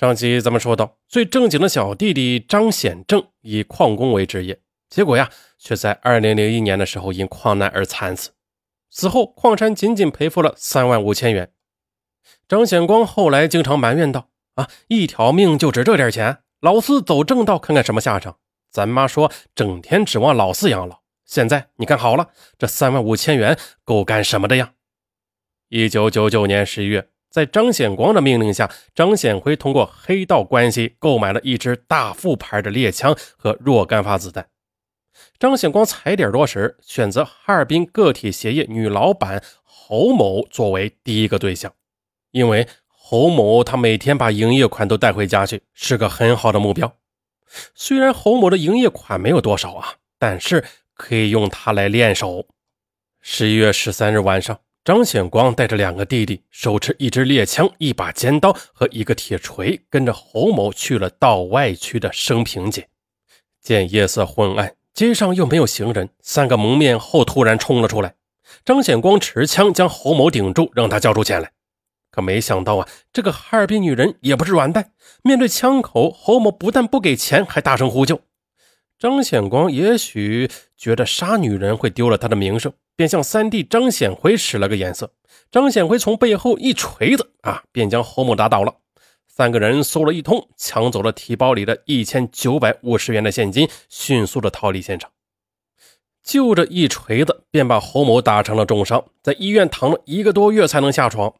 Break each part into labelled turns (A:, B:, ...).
A: 上期咱们说到，最正经的小弟弟张显正以矿工为职业，结果呀，却在二零零一年的时候因矿难而惨死。死后，矿山仅仅赔付了三万五千元。张显光后来经常埋怨道：“啊，一条命就值这点钱，老四走正道，看看什么下场。咱妈说，整天指望老四养老，现在你看好了，这三万五千元够干什么的呀？”一九九九年十一月。在张显光的命令下，张显辉通过黑道关系购买了一支大副牌的猎枪和若干发子弹。张显光踩点多时，选择哈尔滨个体鞋业女老板侯某作为第一个对象，因为侯某他每天把营业款都带回家去，是个很好的目标。虽然侯某的营业款没有多少啊，但是可以用它来练手。十一月十三日晚上。张显光带着两个弟弟，手持一支猎枪、一把尖刀和一个铁锤，跟着侯某去了道外区的升平街。见夜色昏暗，街上又没有行人，三个蒙面后突然冲了出来。张显光持枪将侯某顶住，让他交出钱来。可没想到啊，这个哈尔滨女人也不是软蛋，面对枪口，侯某不但不给钱，还大声呼救。张显光也许觉得杀女人会丢了他的名声，便向三弟张显辉使了个眼色。张显辉从背后一锤子啊，便将侯某打倒了。三个人搜了一通，抢走了提包里的一千九百五十元的现金，迅速的逃离现场。就这一锤子，便把侯某打成了重伤，在医院躺了一个多月才能下床。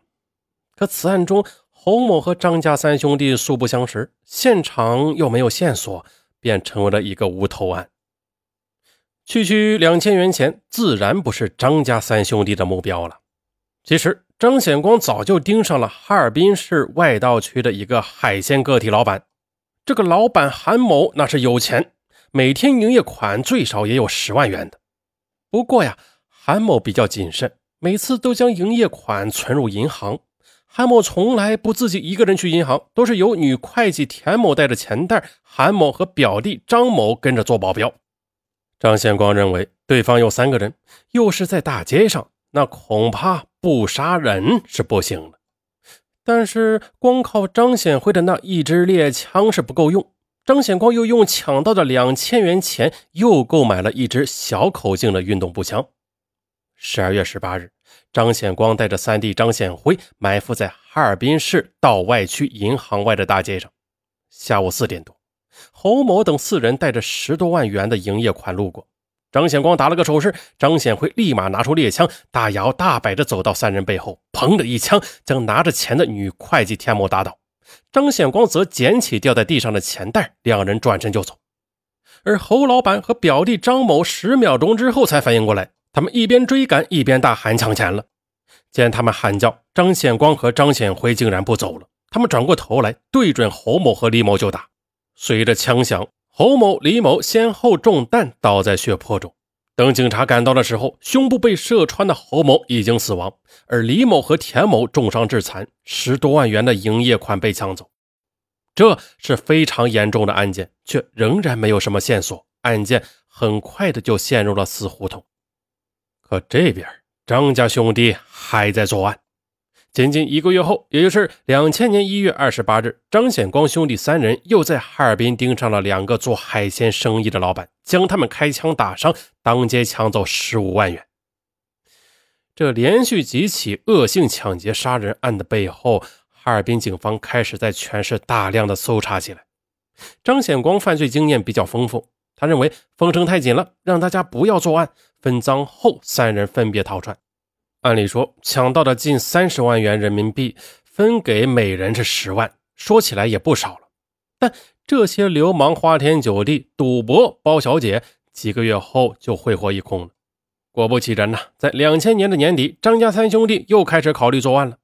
A: 可此案中，侯某和张家三兄弟素不相识，现场又没有线索。便成为了一个无头案。区区两千元钱，自然不是张家三兄弟的目标了。其实，张显光早就盯上了哈尔滨市外道区的一个海鲜个体老板。这个老板韩某那是有钱，每天营业款最少也有十万元的。不过呀，韩某比较谨慎，每次都将营业款存入银行。韩某从来不自己一个人去银行，都是由女会计田某带着钱袋，韩某和表弟张某跟着做保镖。张显光认为对方有三个人，又是在大街上，那恐怕不杀人是不行的。但是光靠张显辉的那一支猎枪是不够用，张显光又用抢到的两千元钱，又购买了一支小口径的运动步枪。十二月十八日。张显光带着三弟张显辉埋伏在哈尔滨市道外区银行外的大街上。下午四点多，侯某等四人带着十多万元的营业款路过。张显光打了个手势，张显辉立马拿出猎枪，大摇大摆地走到三人背后，砰的一枪将拿着钱的女会计田某打倒。张显光则捡起掉在地上的钱袋，两人转身就走。而侯老板和表弟张某十秒钟之后才反应过来。他们一边追赶，一边大喊抢钱了。见他们喊叫，张显光和张显辉竟然不走了。他们转过头来，对准侯某和李某就打。随着枪响，侯某、李某先后中弹，倒在血泊中。等警察赶到的时候，胸部被射穿的侯某已经死亡，而李某和田某重伤致残，十多万元的营业款被抢走。这是非常严重的案件，却仍然没有什么线索。案件很快的就陷入了死胡同。可这边张家兄弟还在作案。仅仅一个月后，也就是两千年一月二十八日，张显光兄弟三人又在哈尔滨盯上了两个做海鲜生意的老板，将他们开枪打伤，当街抢走十五万元。这连续几起恶性抢劫杀人案的背后，哈尔滨警方开始在全市大量的搜查起来。张显光犯罪经验比较丰富。他认为风声太紧了，让大家不要作案。分赃后，三人分别逃窜。按理说，抢到的近三十万元人民币，分给每人是十万，说起来也不少了。但这些流氓花天酒地、赌博、包小姐，几个月后就挥霍一空了。果不其然呐，在两千年的年底，张家三兄弟又开始考虑作案了。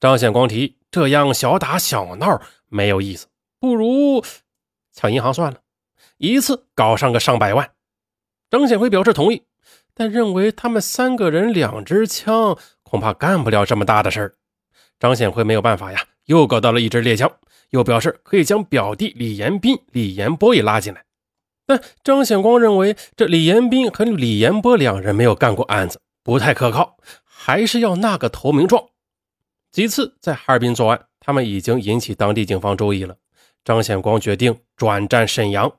A: 张显光提，这样小打小闹没有意思，不如抢银行算了。一次搞上个上百万，张显辉表示同意，但认为他们三个人两支枪恐怕干不了这么大的事儿。张显辉没有办法呀，又搞到了一支猎枪，又表示可以将表弟李延斌、李延波也拉进来。但张显光认为这李延斌和李延波两人没有干过案子，不太可靠，还是要那个投名状。几次在哈尔滨作案，他们已经引起当地警方注意了。张显光决定转战沈阳。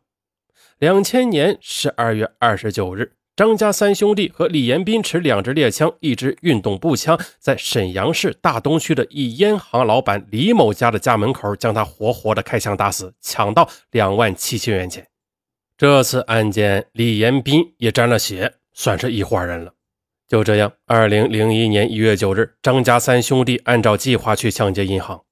A: 两千年十二月二十九日，张家三兄弟和李延斌持两支猎枪、一支运动步枪，在沈阳市大东区的一烟行老板李某家的家门口，将他活活的开枪打死，抢到两万七千元钱。这次案件，李延斌也沾了血，算是一伙人了。就这样，二零零一年一月九日，张家三兄弟按照计划去抢劫银行。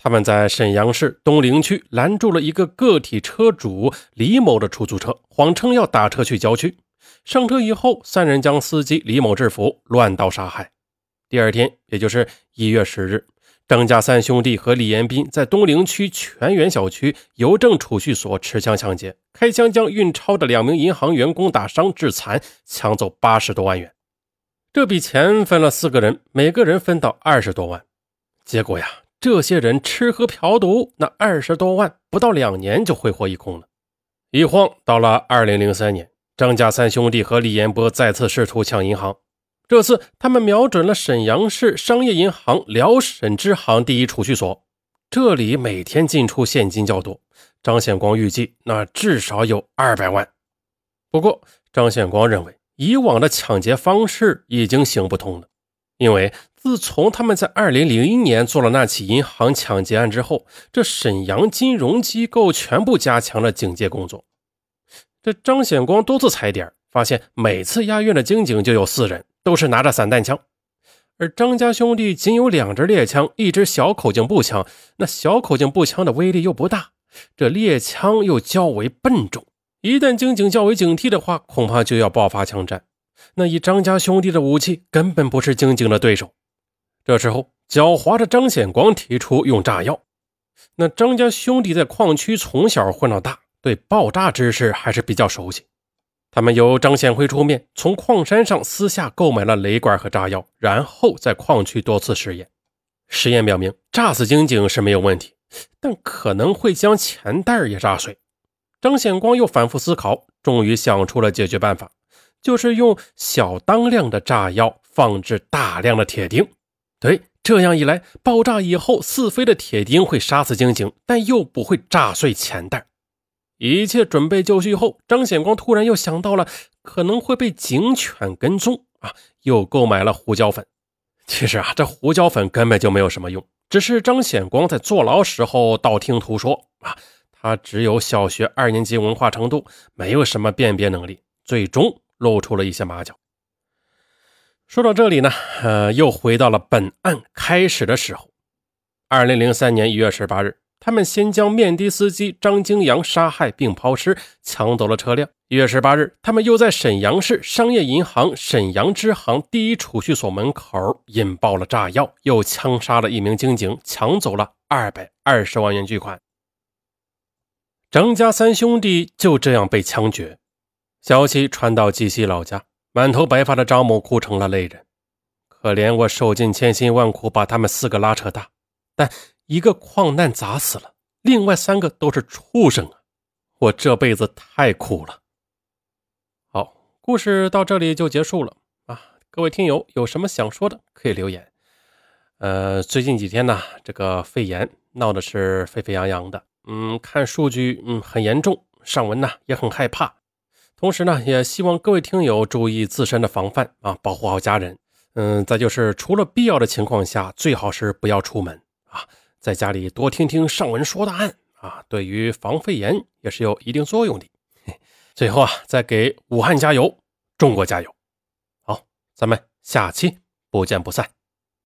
A: 他们在沈阳市东陵区拦住了一个个体车主李某的出租车，谎称要打车去郊区。上车以后，三人将司机李某制服，乱刀杀害。第二天，也就是一月十日，张家三兄弟和李延斌在东陵区全源小区邮政储蓄所持枪抢劫，开枪将运钞的两名银行员工打伤致残，抢走八十多万元。这笔钱分了四个人，每个人分到二十多万。结果呀，这些人吃喝嫖赌，那二十多万不到两年就挥霍一空了。一晃到了二零零三年，张家三兄弟和李延波再次试图抢银行。这次他们瞄准了沈阳市商业银行辽沈支行第一储蓄所，这里每天进出现金较多。张显光预计那至少有二百万。不过，张显光认为。以往的抢劫方式已经行不通了，因为自从他们在2001年做了那起银行抢劫案之后，这沈阳金融机构全部加强了警戒工作。这张显光多次踩点，发现每次押运的警警就有四人，都是拿着散弹枪，而张家兄弟仅有两支猎枪，一支小口径步枪，那小口径步枪的威力又不大，这猎枪又较为笨重。一旦警警较为警惕的话，恐怕就要爆发枪战。那以张家兄弟的武器，根本不是晶晶的对手。这时候，狡猾的张显光提出用炸药。那张家兄弟在矿区从小混到大，对爆炸知识还是比较熟悉。他们由张显辉出面，从矿山上私下购买了雷管和炸药，然后在矿区多次试验。实验表明，炸死晶晶是没有问题，但可能会将钱袋也炸碎。张显光又反复思考，终于想出了解决办法，就是用小当量的炸药放置大量的铁钉。对，这样一来，爆炸以后四飞的铁钉会杀死警警，但又不会炸碎钱袋。一切准备就绪后，张显光突然又想到了可能会被警犬跟踪啊，又购买了胡椒粉。其实啊，这胡椒粉根本就没有什么用，只是张显光在坐牢时候道听途说啊。他只有小学二年级文化程度，没有什么辨别能力，最终露出了一些马脚。说到这里呢，呃，又回到了本案开始的时候。二零零三年一月十八日，他们先将面的司机张京阳杀害并抛尸，抢走了车辆。一月十八日，他们又在沈阳市商业银行沈阳支行第一储蓄所门口引爆了炸药，又枪杀了一名警警，抢走了二百二十万元巨款。张家三兄弟就这样被枪决，消息传到鸡西老家，满头白发的张某哭成了泪人。可怜我受尽千辛万苦把他们四个拉扯大，但一个矿难砸死了，另外三个都是畜生啊！我这辈子太苦了。好，故事到这里就结束了啊！各位听友有什么想说的可以留言。呃，最近几天呢，这个肺炎闹的是沸沸扬扬的。嗯，看数据，嗯，很严重。上文呢也很害怕，同时呢，也希望各位听友注意自身的防范啊，保护好家人。嗯，再就是除了必要的情况下，最好是不要出门啊，在家里多听听上文说的案啊，对于防肺炎也是有一定作用的。最后啊，再给武汉加油，中国加油！好，咱们下期不见不散。